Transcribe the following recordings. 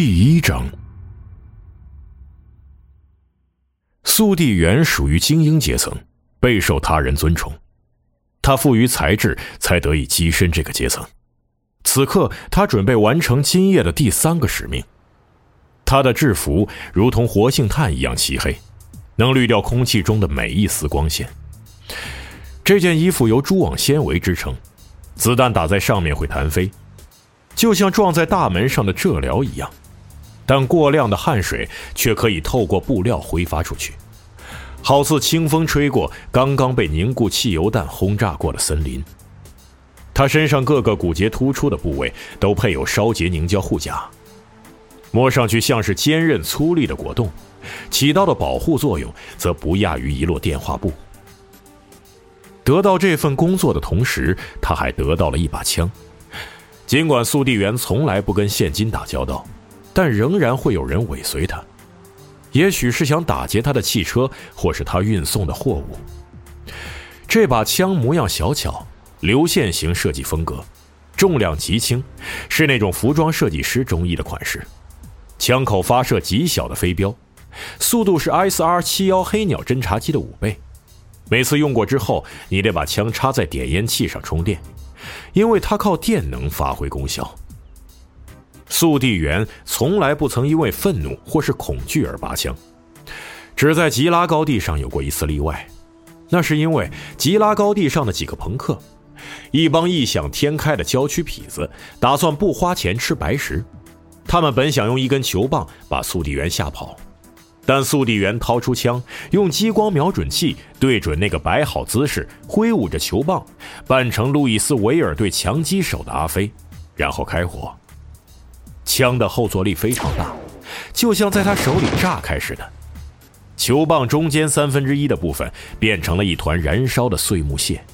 第一章，速递员属于精英阶层，备受他人尊崇。他富于才智，才得以跻身这个阶层。此刻，他准备完成今夜的第三个使命。他的制服如同活性炭一样漆黑，能滤掉空气中的每一丝光线。这件衣服由蛛网纤维织成，子弹打在上面会弹飞。就像撞在大门上的鹧鹩一样，但过量的汗水却可以透过布料挥发出去，好似清风吹过刚刚被凝固汽油弹轰炸过的森林。他身上各个骨节突出的部位都配有烧结凝胶护甲，摸上去像是坚韧粗粝的果冻，起到的保护作用则不亚于一摞电话布。得到这份工作的同时，他还得到了一把枪。尽管速递员从来不跟现金打交道，但仍然会有人尾随他，也许是想打劫他的汽车，或是他运送的货物。这把枪模样小巧，流线型设计风格，重量极轻，是那种服装设计师中意的款式。枪口发射极小的飞镖，速度是 SR 七幺黑鸟侦察机的五倍。每次用过之后，你得把枪插在点烟器上充电。因为它靠电能发挥功效。速递员从来不曾因为愤怒或是恐惧而拔枪，只在吉拉高地上有过一次例外，那是因为吉拉高地上的几个朋克，一帮异想天开的郊区痞子，打算不花钱吃白食。他们本想用一根球棒把速递员吓跑。但速递员掏出枪，用激光瞄准器对准那个摆好姿势、挥舞着球棒、扮成路易斯·维尔队强击手的阿飞，然后开火。枪的后坐力非常大，就像在他手里炸开似的。球棒中间三分之一的部分变成了一团燃烧的碎木屑，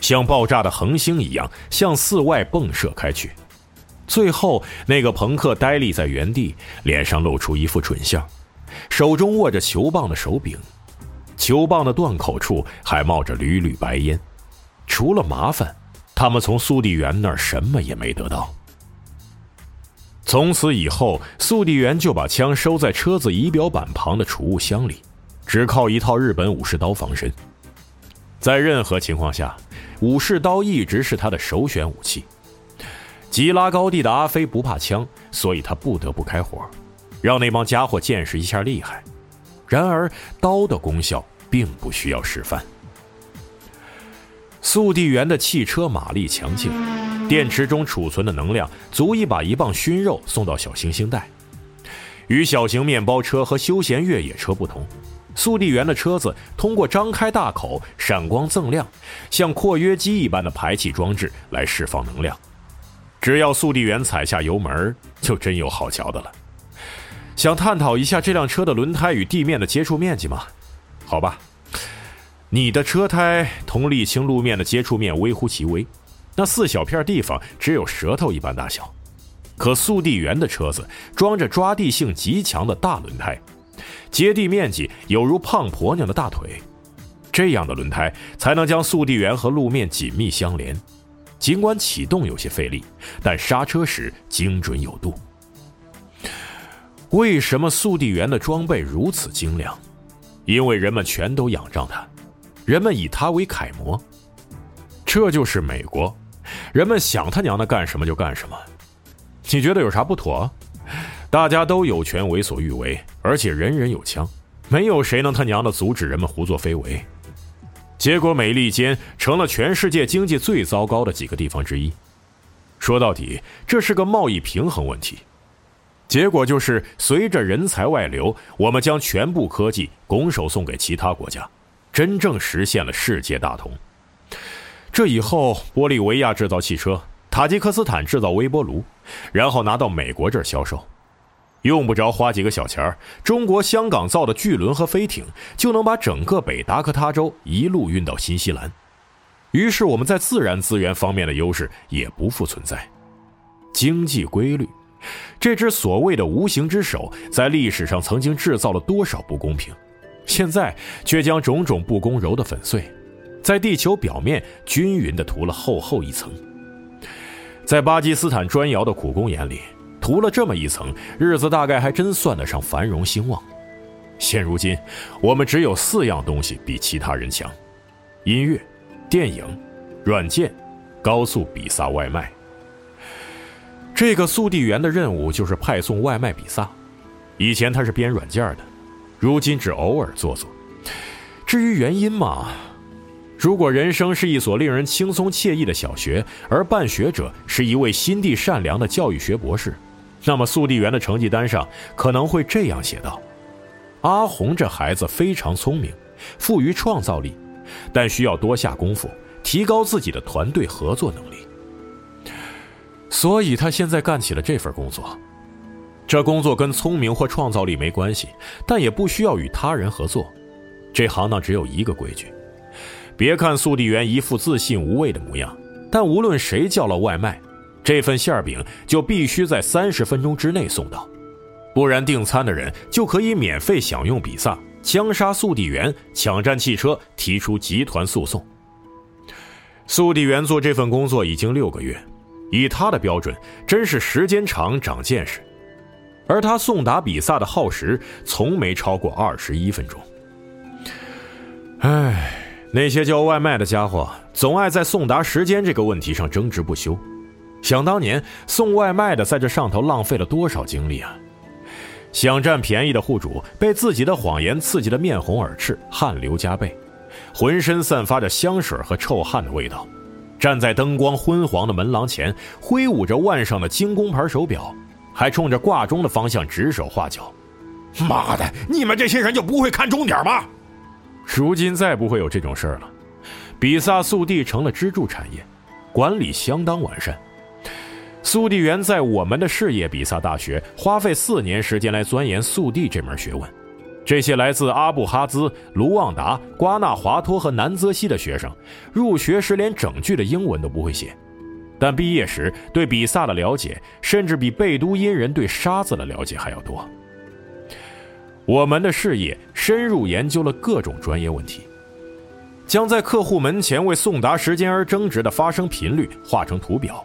像爆炸的恒星一样向四外迸射开去。最后，那个朋克呆立在原地，脸上露出一副蠢相。手中握着球棒的手柄，球棒的断口处还冒着缕缕白烟。除了麻烦，他们从速递员那儿什么也没得到。从此以后，速递员就把枪收在车子仪表板旁的储物箱里，只靠一套日本武士刀防身。在任何情况下，武士刀一直是他的首选武器。吉拉高地的阿飞不怕枪，所以他不得不开火。让那帮家伙见识一下厉害。然而，刀的功效并不需要示范。速递员的汽车马力强劲，电池中储存的能量足以把一磅熏肉送到小行星带。与小型面包车和休闲越野车不同，速递员的车子通过张开大口、闪光锃亮、像括约肌一般的排气装置来释放能量。只要速递员踩下油门，就真有好瞧的了。想探讨一下这辆车的轮胎与地面的接触面积吗？好吧，你的车胎同沥青路面的接触面微乎其微，那四小片地方只有舌头一般大小。可速递员的车子装着抓地性极强的大轮胎，接地面积有如胖婆娘的大腿，这样的轮胎才能将速递员和路面紧密相连。尽管启动有些费力，但刹车时精准有度。为什么速递员的装备如此精良？因为人们全都仰仗他，人们以他为楷模。这就是美国，人们想他娘的干什么就干什么。你觉得有啥不妥？大家都有权为所欲为，而且人人有枪，没有谁能他娘的阻止人们胡作非为。结果，美利坚成了全世界经济最糟糕的几个地方之一。说到底，这是个贸易平衡问题。结果就是，随着人才外流，我们将全部科技拱手送给其他国家，真正实现了世界大同。这以后，玻利维亚制造汽车，塔吉克斯坦制造微波炉，然后拿到美国这儿销售，用不着花几个小钱儿。中国香港造的巨轮和飞艇，就能把整个北达科他州一路运到新西兰。于是，我们在自然资源方面的优势也不复存在，经济规律。这只所谓的无形之手，在历史上曾经制造了多少不公平，现在却将种种不公揉得粉碎，在地球表面均匀地涂了厚厚一层。在巴基斯坦砖窑的苦工眼里，涂了这么一层，日子大概还真算得上繁荣兴旺。现如今，我们只有四样东西比其他人强：音乐、电影、软件、高速比萨外卖。这个速递员的任务就是派送外卖比萨。以前他是编软件的，如今只偶尔做做。至于原因嘛，如果人生是一所令人轻松惬意的小学，而办学者是一位心地善良的教育学博士，那么速递员的成绩单上可能会这样写道：“阿红这孩子非常聪明，富于创造力，但需要多下功夫，提高自己的团队合作能力。”所以他现在干起了这份工作。这工作跟聪明或创造力没关系，但也不需要与他人合作。这行当只有一个规矩：别看速递员一副自信无畏的模样，但无论谁叫了外卖，这份馅饼就必须在三十分钟之内送到，不然订餐的人就可以免费享用比萨，枪杀速递员，抢占汽车，提出集团诉讼。速递员做这份工作已经六个月，以他的标准，真是时间长长见识，而他送达比萨的耗时从没超过二十一分钟。唉，那些叫外卖的家伙总爱在送达时间这个问题上争执不休。想当年送外卖的在这上头浪费了多少精力啊！想占便宜的户主被自己的谎言刺激得面红耳赤、汗流浃背，浑身散发着香水和臭汗的味道，站在灯光昏黄的门廊前，挥舞着腕上的精工牌手表，还冲着挂钟的方向指手画脚。妈的，你们这些人就不会看钟点吗？如今再不会有这种事儿了，比萨速递成了支柱产业，管理相当完善。速递员在我们的事业比萨大学花费四年时间来钻研速递这门学问。这些来自阿布哈兹、卢旺达、瓜纳华托和南泽西的学生，入学时连整句的英文都不会写，但毕业时对比萨的了解，甚至比贝都因人对沙子的了解还要多。我们的事业深入研究了各种专业问题，将在客户门前为送达时间而争执的发生频率画成图表，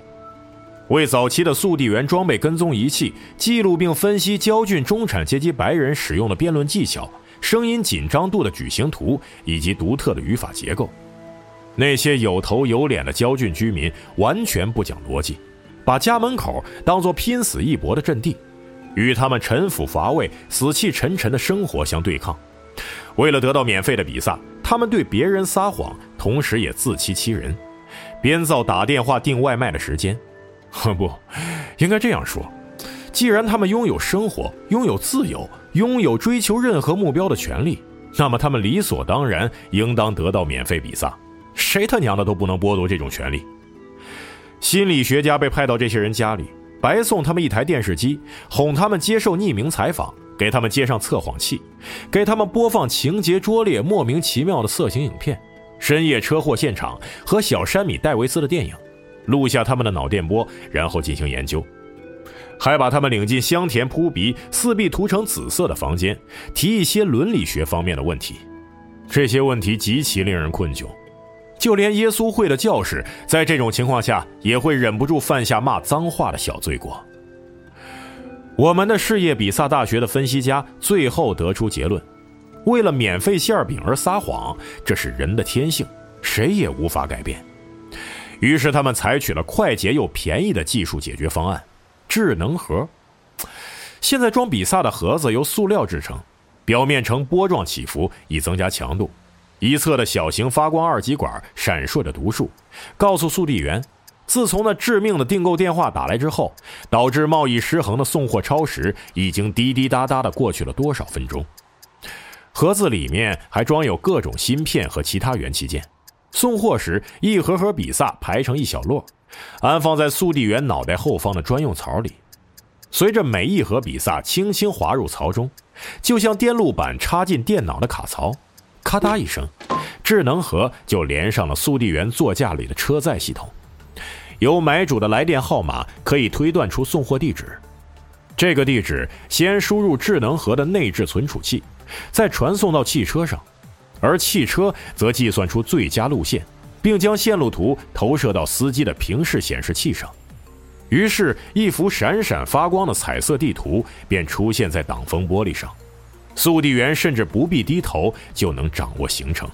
为早期的速递员装备跟踪仪器，记录并分析焦俊中产阶级白人使用的辩论技巧、声音紧张度的矩形图以及独特的语法结构。那些有头有脸的焦俊居民完全不讲逻辑，把家门口当作拼死一搏的阵地。与他们陈腐乏味、死气沉沉的生活相对抗，为了得到免费的比萨，他们对别人撒谎，同时也自欺欺人，编造打电话订外卖的时间。哼不，应该这样说：既然他们拥有生活、拥有自由、拥有追求任何目标的权利，那么他们理所当然应当得到免费比萨。谁他娘的都不能剥夺这种权利。心理学家被派到这些人家里。白送他们一台电视机，哄他们接受匿名采访，给他们接上测谎器，给他们播放情节拙劣、莫名其妙的色情影片，深夜车祸现场和小山米戴维斯的电影，录下他们的脑电波，然后进行研究，还把他们领进香甜扑鼻、四壁涂成紫色的房间，提一些伦理学方面的问题。这些问题极其令人困窘。就连耶稣会的教士，在这种情况下也会忍不住犯下骂脏话的小罪过。我们的事业比萨大学的分析家最后得出结论：为了免费馅饼而撒谎，这是人的天性，谁也无法改变。于是他们采取了快捷又便宜的技术解决方案——智能盒。现在装比萨的盒子由塑料制成，表面呈波状起伏，以增加强度。一侧的小型发光二极管闪烁着读数，告诉速递员，自从那致命的订购电话打来之后，导致贸易失衡的送货超时已经滴滴答答的过去了多少分钟。盒子里面还装有各种芯片和其他元器件。送货时，一盒盒比萨排成一小摞，安放在速递员脑袋后方的专用槽里。随着每一盒比萨轻轻滑入槽中，就像电路板插进电脑的卡槽。咔嗒一声，智能盒就连上了速递员座驾里的车载系统。由买主的来电号码可以推断出送货地址。这个地址先输入智能盒的内置存储器，再传送到汽车上，而汽车则计算出最佳路线，并将线路图投射到司机的平视显示器上。于是，一幅闪闪发光的彩色地图便出现在挡风玻璃上。速递员甚至不必低头就能掌握行程。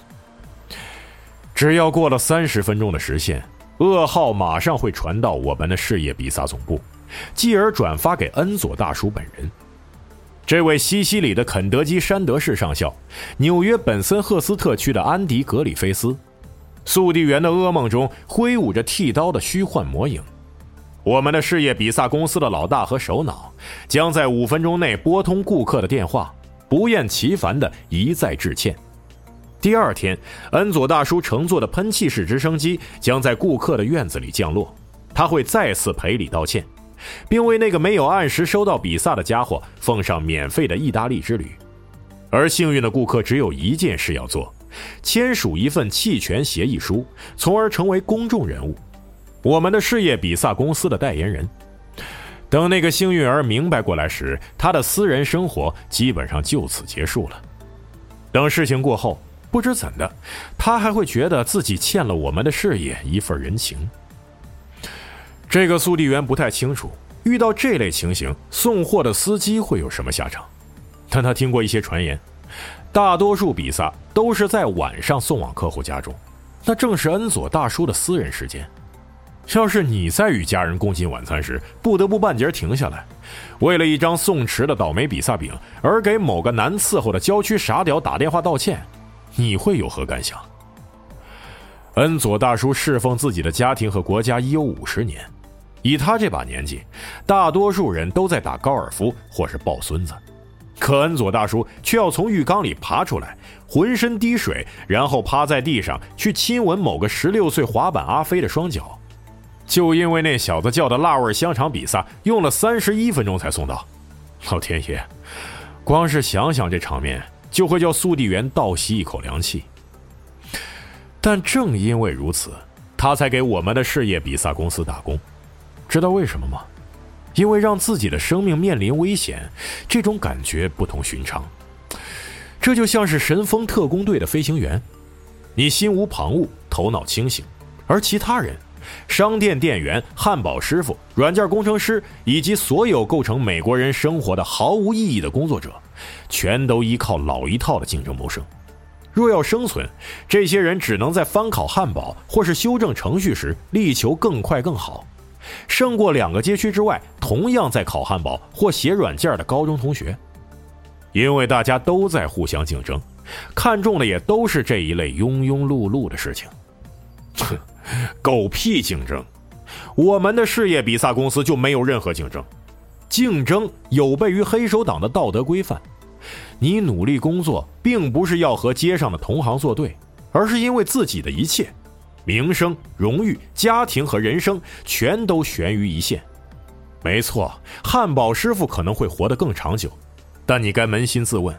只要过了三十分钟的时限，噩耗马上会传到我们的事业比萨总部，继而转发给恩佐大叔本人。这位西西里的肯德基山德士上校，纽约本森赫斯特区的安迪格里菲斯，速递员的噩梦中挥舞着剃刀的虚幻魔影。我们的事业比萨公司的老大和首脑将在五分钟内拨通顾客的电话，不厌其烦地一再致歉。第二天，恩佐大叔乘坐的喷气式直升机将在顾客的院子里降落，他会再次赔礼道歉，并为那个没有按时收到比萨的家伙奉上免费的意大利之旅。而幸运的顾客只有一件事要做：签署一份弃权协议书，从而成为公众人物。我们的事业比萨公司的代言人。等那个幸运儿明白过来时，他的私人生活基本上就此结束了。等事情过后，不知怎的，他还会觉得自己欠了我们的事业一份人情。这个速递员不太清楚，遇到这类情形，送货的司机会有什么下场，但他听过一些传言，大多数比萨都是在晚上送往客户家中，那正是恩佐大叔的私人时间。要是你在与家人共进晚餐时，不得不半截停下来，为了一张送迟的倒霉比萨饼而给某个难伺候的郊区傻屌打电话道歉，你会有何感想？恩佐大叔侍奉自己的家庭和国家已有五十年，以他这把年纪，大多数人都在打高尔夫或是抱孙子，可恩佐大叔却要从浴缸里爬出来，浑身滴水，然后趴在地上去亲吻某个十六岁滑板阿飞的双脚。就因为那小子叫的辣味香肠比萨用了三十一分钟才送到，老天爷，光是想想这场面就会叫速递员倒吸一口凉气。但正因为如此，他才给我们的事业比萨公司打工。知道为什么吗？因为让自己的生命面临危险，这种感觉不同寻常。这就像是神风特工队的飞行员，你心无旁骛，头脑清醒，而其他人。商店店员、汉堡师傅、软件工程师以及所有构成美国人生活的毫无意义的工作者，全都依靠老一套的竞争谋生。若要生存，这些人只能在翻烤汉堡或是修正程序时力求更快更好，胜过两个街区之外同样在烤汉堡或写软件的高中同学。因为大家都在互相竞争，看中的也都是这一类庸庸碌碌的事情。哼。狗屁竞争！我们的事业比萨公司就没有任何竞争，竞争有悖于黑手党的道德规范。你努力工作，并不是要和街上的同行作对，而是因为自己的一切，名声、荣誉、家庭和人生全都悬于一线。没错，汉堡师傅可能会活得更长久，但你该扪心自问，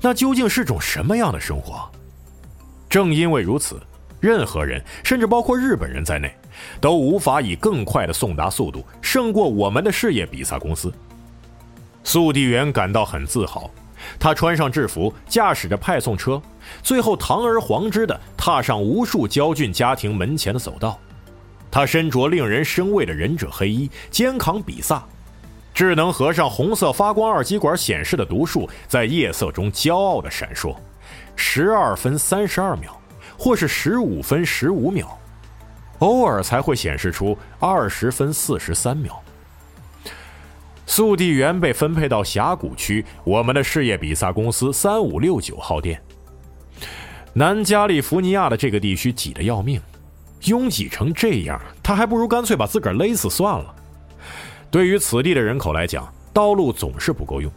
那究竟是种什么样的生活？正因为如此。任何人，甚至包括日本人在内，都无法以更快的送达速度胜过我们的事业比萨公司。速递员感到很自豪，他穿上制服，驾驶着派送车，最后堂而皇之的踏上无数焦俊家庭门前的走道。他身着令人生畏的忍者黑衣，肩扛比萨，智能盒上红色发光二极管显示的读数在夜色中骄傲的闪烁，十二分三十二秒。或是十五分十五秒，偶尔才会显示出二十分四十三秒。速递员被分配到峡谷区，我们的事业比萨公司三五六九号店。南加利福尼亚的这个地区挤得要命，拥挤成这样，他还不如干脆把自个儿勒死算了。对于此地的人口来讲，道路总是不够用，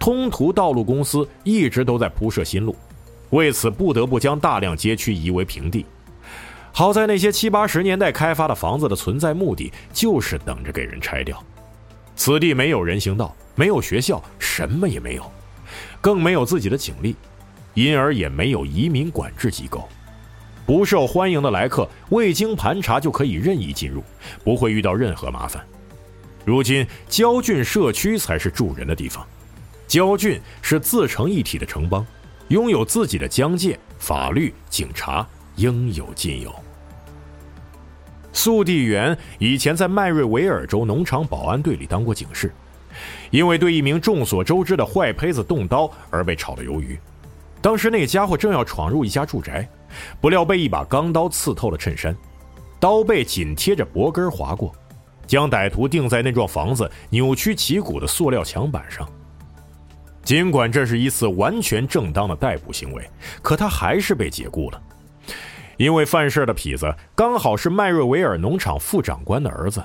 通途道路公司一直都在铺设新路。为此，不得不将大量街区夷为平地。好在那些七八十年代开发的房子的存在目的，就是等着给人拆掉。此地没有人行道，没有学校，什么也没有，更没有自己的警力，因而也没有移民管制机构。不受欢迎的来客未经盘查就可以任意进入，不会遇到任何麻烦。如今，焦郡社区才是住人的地方。焦郡是自成一体的城邦。拥有自己的疆界、法律、警察，应有尽有。速递员以前在麦瑞维尔州农场保安队里当过警示，因为对一名众所周知的坏胚子动刀而被炒了鱿鱼。当时那家伙正要闯入一家住宅，不料被一把钢刀刺透了衬衫，刀背紧贴着脖根划过，将歹徒钉在那幢房子扭曲旗鼓的塑料墙板上。尽管这是一次完全正当的逮捕行为，可他还是被解雇了。因为犯事的痞子刚好是麦瑞维尔农场副长官的儿子。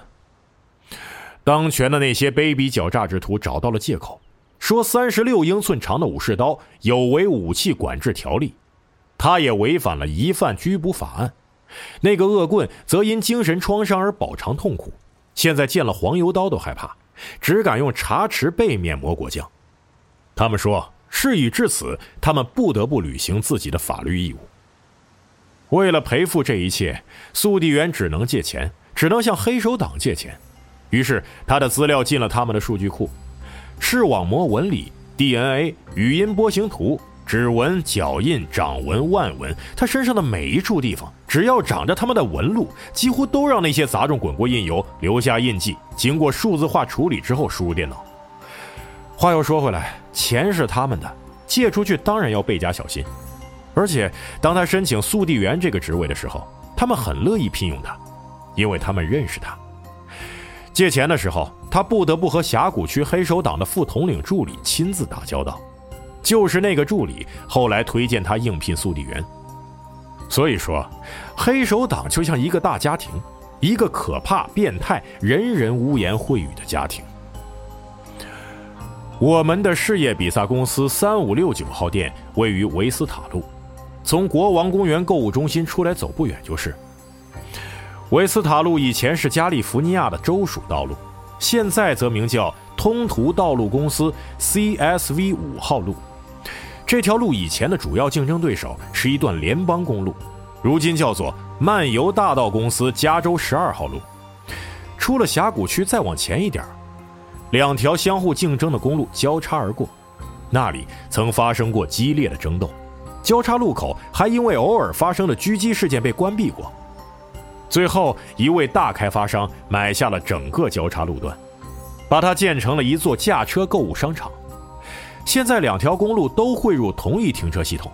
当权的那些卑鄙狡诈之徒找到了借口，说三十六英寸长的武士刀有违武器管制条例，他也违反了疑犯拘捕法案。那个恶棍则因精神创伤而饱尝痛苦，现在见了黄油刀都害怕，只敢用茶匙背面膜果酱。他们说，事已至此，他们不得不履行自己的法律义务。为了赔付这一切，速递员只能借钱，只能向黑手党借钱。于是他的资料进了他们的数据库，视网膜纹理、DNA、语音波形图、指纹、脚印、掌纹、腕纹，他身上的每一处地方，只要长着他们的纹路，几乎都让那些杂种滚过印油，留下印记，经过数字化处理之后输入电脑。话又说回来，钱是他们的，借出去当然要倍加小心。而且，当他申请速递员这个职位的时候，他们很乐意聘用他，因为他们认识他。借钱的时候，他不得不和峡谷区黑手党的副统领助理亲自打交道，就是那个助理后来推荐他应聘速递员。所以说，黑手党就像一个大家庭，一个可怕、变态、人人污言秽语的家庭。我们的事业比萨公司三五六九号店位于维斯塔路。从国王公园购物中心出来走不远就是。维斯塔路以前是加利福尼亚的州属道路，现在则名叫通途道路公司 （CSV 五号路）。这条路以前的主要竞争对手是一段联邦公路，如今叫做漫游大道公司加州十二号路。出了峡谷区再往前一点两条相互竞争的公路交叉而过，那里曾发生过激烈的争斗。交叉路口还因为偶尔发生的狙击事件被关闭过。最后一位大开发商买下了整个交叉路段，把它建成了一座驾车购物商场。现在两条公路都汇入同一停车系统，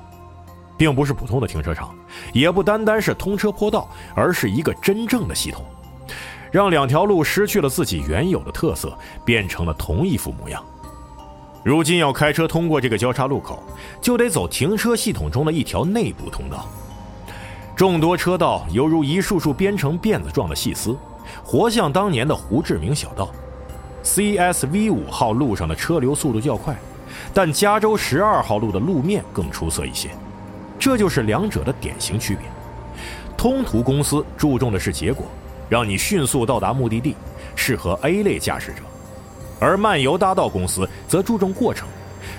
并不是普通的停车场，也不单单是通车坡道，而是一个真正的系统，让两条路失去了自己原有的特色，变成了同一副模样。如今要开车通过这个交叉路口，就得走停车系统中的一条内部通道。众多车道犹如一束束编成辫子状的细丝，活像当年的胡志明小道。CSV 五号路上的车流速度较快，但加州十二号路的路面更出色一些，这就是两者的典型区别。通途公司注重的是结果，让你迅速到达目的地，适合 A 类驾驶者。而漫游大道公司则注重过程，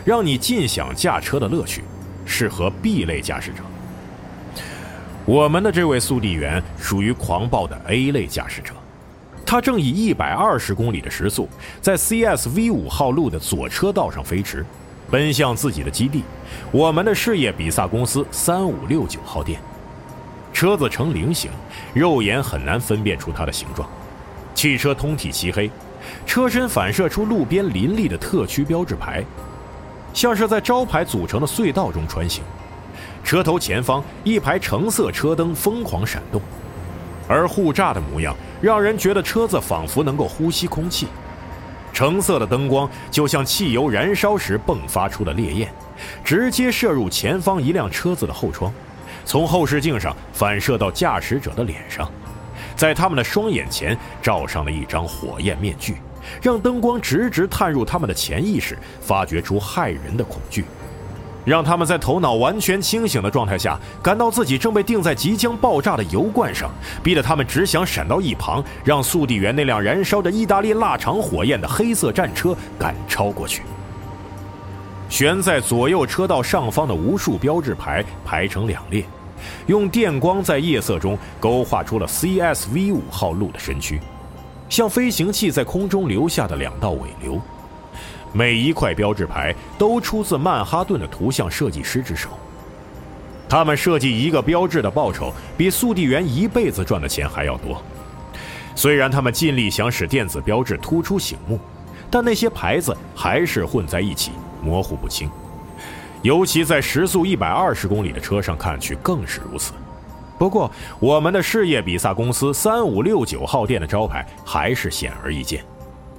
让你尽享驾车的乐趣，适合 B 类驾驶者。我们的这位速递员属于狂暴的 A 类驾驶者，他正以一百二十公里的时速在 CSV 五号路的左车道上飞驰，奔向自己的基地——我们的事业比萨公司三五六九号店。车子呈菱形，肉眼很难分辨出它的形状。汽车通体漆黑。车身反射出路边林立的特区标志牌，像是在招牌组成的隧道中穿行。车头前方一排橙色车灯疯狂闪动，而护栅的模样让人觉得车子仿佛能够呼吸空气。橙色的灯光就像汽油燃烧时迸发出的烈焰，直接射入前方一辆车子的后窗，从后视镜上反射到驾驶者的脸上。在他们的双眼前罩上了一张火焰面具，让灯光直直探入他们的潜意识，发掘出骇人的恐惧，让他们在头脑完全清醒的状态下，感到自己正被钉在即将爆炸的油罐上，逼得他们只想闪到一旁，让速递员那辆燃烧着意大利腊肠火焰的黑色战车赶超过去。悬在左右车道上方的无数标志牌排成两列。用电光在夜色中勾画出了 CSV 五号路的身躯，像飞行器在空中留下的两道尾流。每一块标志牌都出自曼哈顿的图像设计师之手。他们设计一个标志的报酬比速递员一辈子赚的钱还要多。虽然他们尽力想使电子标志突出醒目，但那些牌子还是混在一起，模糊不清。尤其在时速一百二十公里的车上看去更是如此。不过，我们的事业比萨公司三五六九号店的招牌还是显而易见，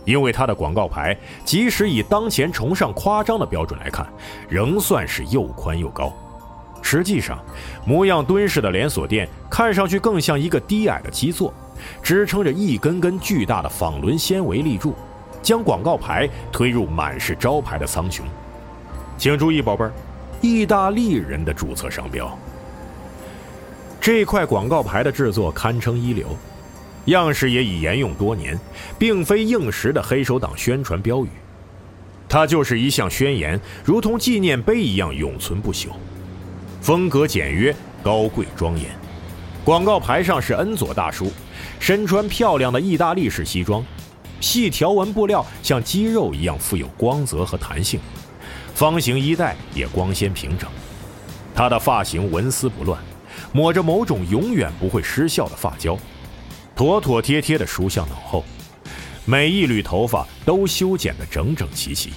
因为它的广告牌，即使以当前崇尚夸张的标准来看，仍算是又宽又高。实际上，模样敦实的连锁店看上去更像一个低矮的基座，支撑着一根根巨大的纺轮纤维立柱，将广告牌推入满是招牌的苍穹。请注意，宝贝儿，意大利人的注册商标。这块广告牌的制作堪称一流，样式也已沿用多年，并非应时的黑手党宣传标语，它就是一项宣言，如同纪念碑一样永存不朽。风格简约、高贵庄严。广告牌上是恩佐大叔，身穿漂亮的意大利式西装，细条纹布料像肌肉一样富有光泽和弹性，方形衣带也光鲜平整。他的发型纹丝不乱，抹着某种永远不会失效的发胶，妥妥帖帖地梳向脑后，每一缕头发都修剪得整整齐齐。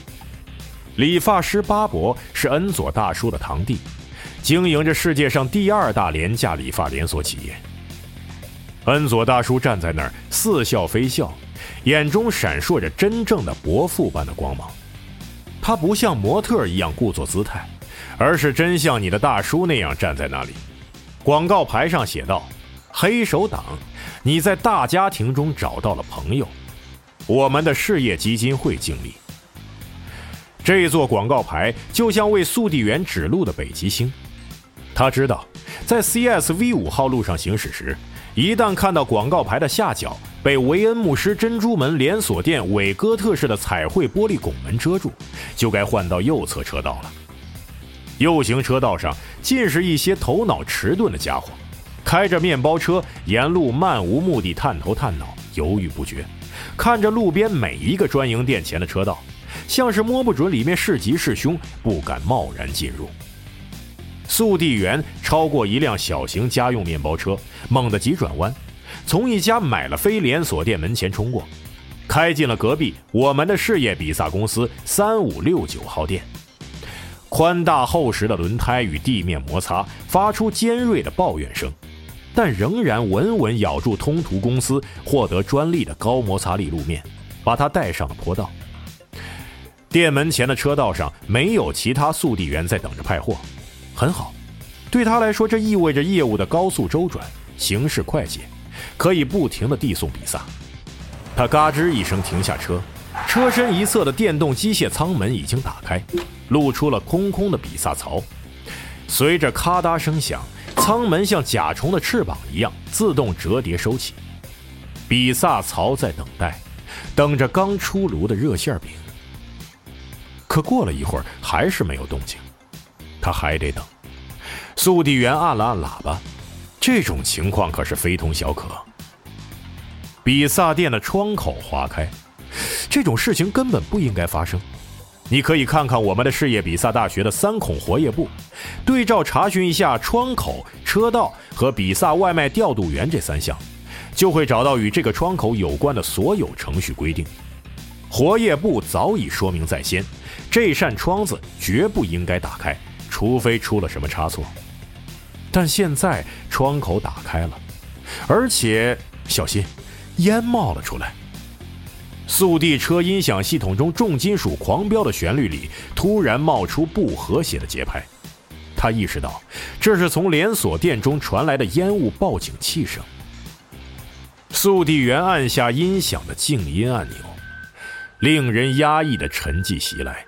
理发师巴伯是恩佐大叔的堂弟。经营着世界上第二大廉价理发连锁企业。恩佐大叔站在那儿似笑非笑，眼中闪烁着真正的伯父般的光芒。他不像模特一样故作姿态，而是真像你的大叔那样站在那里。广告牌上写道：“黑手党，你在大家庭中找到了朋友。我们的事业基金会经理。”这座广告牌就像为速递员指路的北极星。他知道，在 CSV 五号路上行驶时，一旦看到广告牌的下角被维恩牧师珍珠门连锁店韦哥特式的彩绘玻璃拱门遮住，就该换到右侧车道了。右行车道上尽是一些头脑迟钝的家伙，开着面包车沿路漫无目的探头探脑，犹豫不决，看着路边每一个专营店前的车道，像是摸不准里面是吉是凶，不敢贸然进入。速递员超过一辆小型家用面包车，猛地急转弯，从一家买了非连锁店门前冲过，开进了隔壁我们的事业比萨公司三五六九号店。宽大厚实的轮胎与地面摩擦，发出尖锐的抱怨声，但仍然稳稳咬住通途公司获得专利的高摩擦力路面，把它带上了坡道。店门前的车道上没有其他速递员在等着派货。很好，对他来说，这意味着业务的高速周转，形势快捷，可以不停地递送比萨。他嘎吱一声停下车，车身一侧的电动机械舱门已经打开，露出了空空的比萨槽。随着咔嗒声响，舱门像甲虫的翅膀一样自动折叠收起。比萨槽在等待，等着刚出炉的热馅饼。可过了一会儿，还是没有动静。他还得等。速递员按了按喇叭，这种情况可是非同小可。比萨店的窗口划开，这种事情根本不应该发生。你可以看看我们的事业比萨大学的三孔活页簿，对照查询一下窗口、车道和比萨外卖调度员这三项，就会找到与这个窗口有关的所有程序规定。活页簿早已说明在先，这扇窗子绝不应该打开。除非出了什么差错，但现在窗口打开了，而且小心，烟冒了出来。速递车音响系统中重金属狂飙的旋律里，突然冒出不和谐的节拍。他意识到，这是从连锁店中传来的烟雾报警器声。速递员按下音响的静音按钮，令人压抑的沉寂袭来。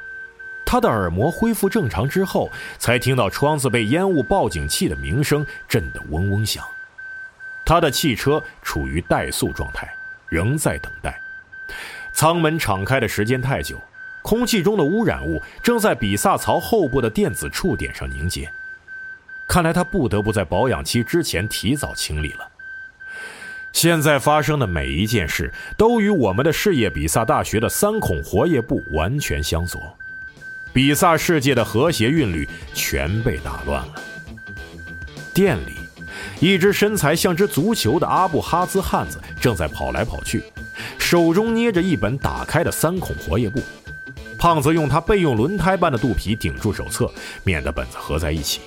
他的耳膜恢复正常之后，才听到窗子被烟雾报警器的鸣声震得嗡嗡响。他的汽车处于怠速状态，仍在等待。舱门敞开的时间太久，空气中的污染物正在比萨槽后部的电子触点上凝结。看来他不得不在保养期之前提早清理了。现在发生的每一件事，都与我们的事业比萨大学的三孔活页簿完全相左。比萨世界的和谐韵律全被打乱了。店里，一只身材像只足球的阿布哈兹汉子正在跑来跑去，手中捏着一本打开的三孔活页簿。胖子用他备用轮胎般的肚皮顶住手册，免得本子合在一起。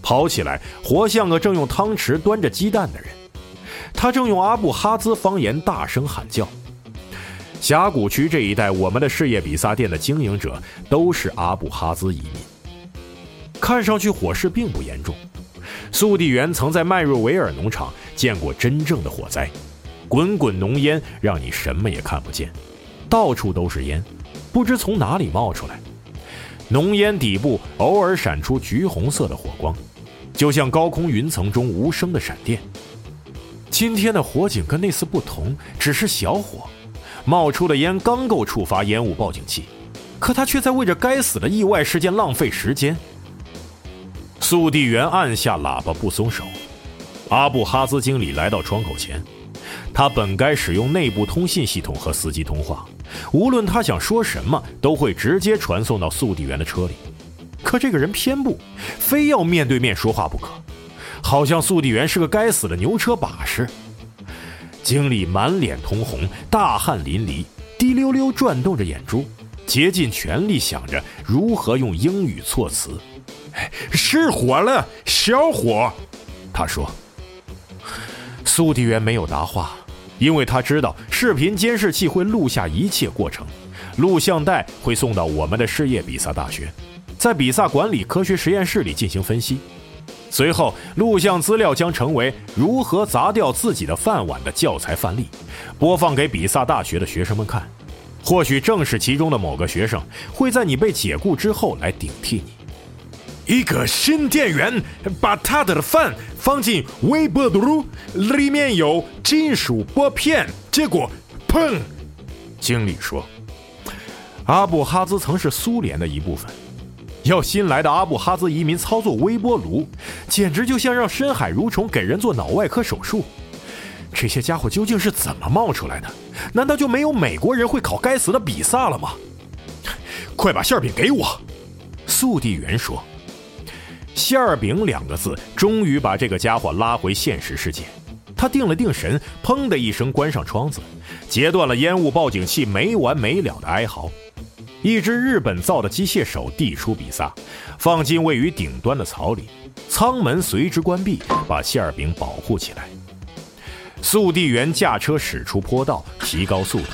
跑起来活像个正用汤匙端着鸡蛋的人。他正用阿布哈兹方言大声喊叫。峡谷区这一带，我们的事业比萨店的经营者都是阿布哈兹移民。看上去火势并不严重。速递员曾在麦瑞维尔农场见过真正的火灾，滚滚浓烟让你什么也看不见，到处都是烟。不知从哪里冒出来，浓烟底部偶尔闪出橘红色的火光，就像高空云层中无声的闪电。今天的火警跟那次不同，只是小火，冒出的烟刚够触发烟雾报警器，可他却在为这该死的意外事件浪费时间。速递员按下喇叭不松手，阿布哈兹经理来到窗口前，他本该使用内部通信系统和司机通话。无论他想说什么，都会直接传送到速递员的车里。可这个人偏不，非要面对面说话不可，好像速递员是个该死的牛车把式。经理满脸通红，大汗淋漓，滴溜溜转动着眼珠，竭尽全力想着如何用英语措辞。失火了，小火，他说。速递员没有答话。因为他知道视频监视器会录下一切过程，录像带会送到我们的事业比萨大学，在比萨管理科学实验室里进行分析，随后录像资料将成为如何砸掉自己的饭碗的教材范例，播放给比萨大学的学生们看，或许正是其中的某个学生会在你被解雇之后来顶替你。一个新店员把他的饭放进微波炉，里面有金属拨片，结果砰！经理说：“阿布哈兹曾是苏联的一部分，要新来的阿布哈兹移民操作微波炉，简直就像让深海蠕虫给人做脑外科手术。这些家伙究竟是怎么冒出来的？难道就没有美国人会烤该死的比萨了吗？快把馅饼给我！”速递员说。馅儿饼两个字，终于把这个家伙拉回现实世界。他定了定神，砰的一声关上窗子，截断了烟雾报警器没完没了的哀嚎。一只日本造的机械手递出比萨，放进位于顶端的槽里，舱门随之关闭，把馅儿饼保护起来。速递员驾车驶出坡道，提高速度，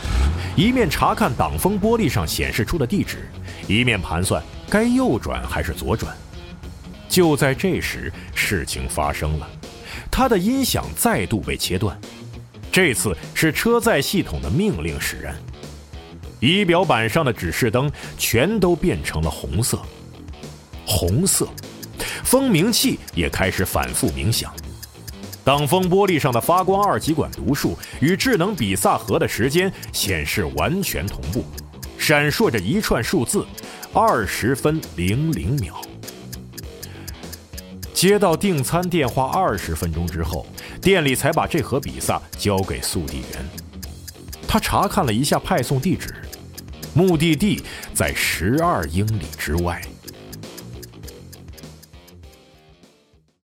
一面查看挡风玻璃上显示出的地址，一面盘算该右转还是左转。就在这时，事情发生了，他的音响再度被切断。这次是车载系统的命令使然，仪表板上的指示灯全都变成了红色。红色，蜂鸣器也开始反复鸣响。挡风玻璃上的发光二极管读数与智能比萨盒的时间显示完全同步，闪烁着一串数字：二十分零零秒。接到订餐电话二十分钟之后，店里才把这盒比萨交给速递员。他查看了一下派送地址，目的地在十二英里之外。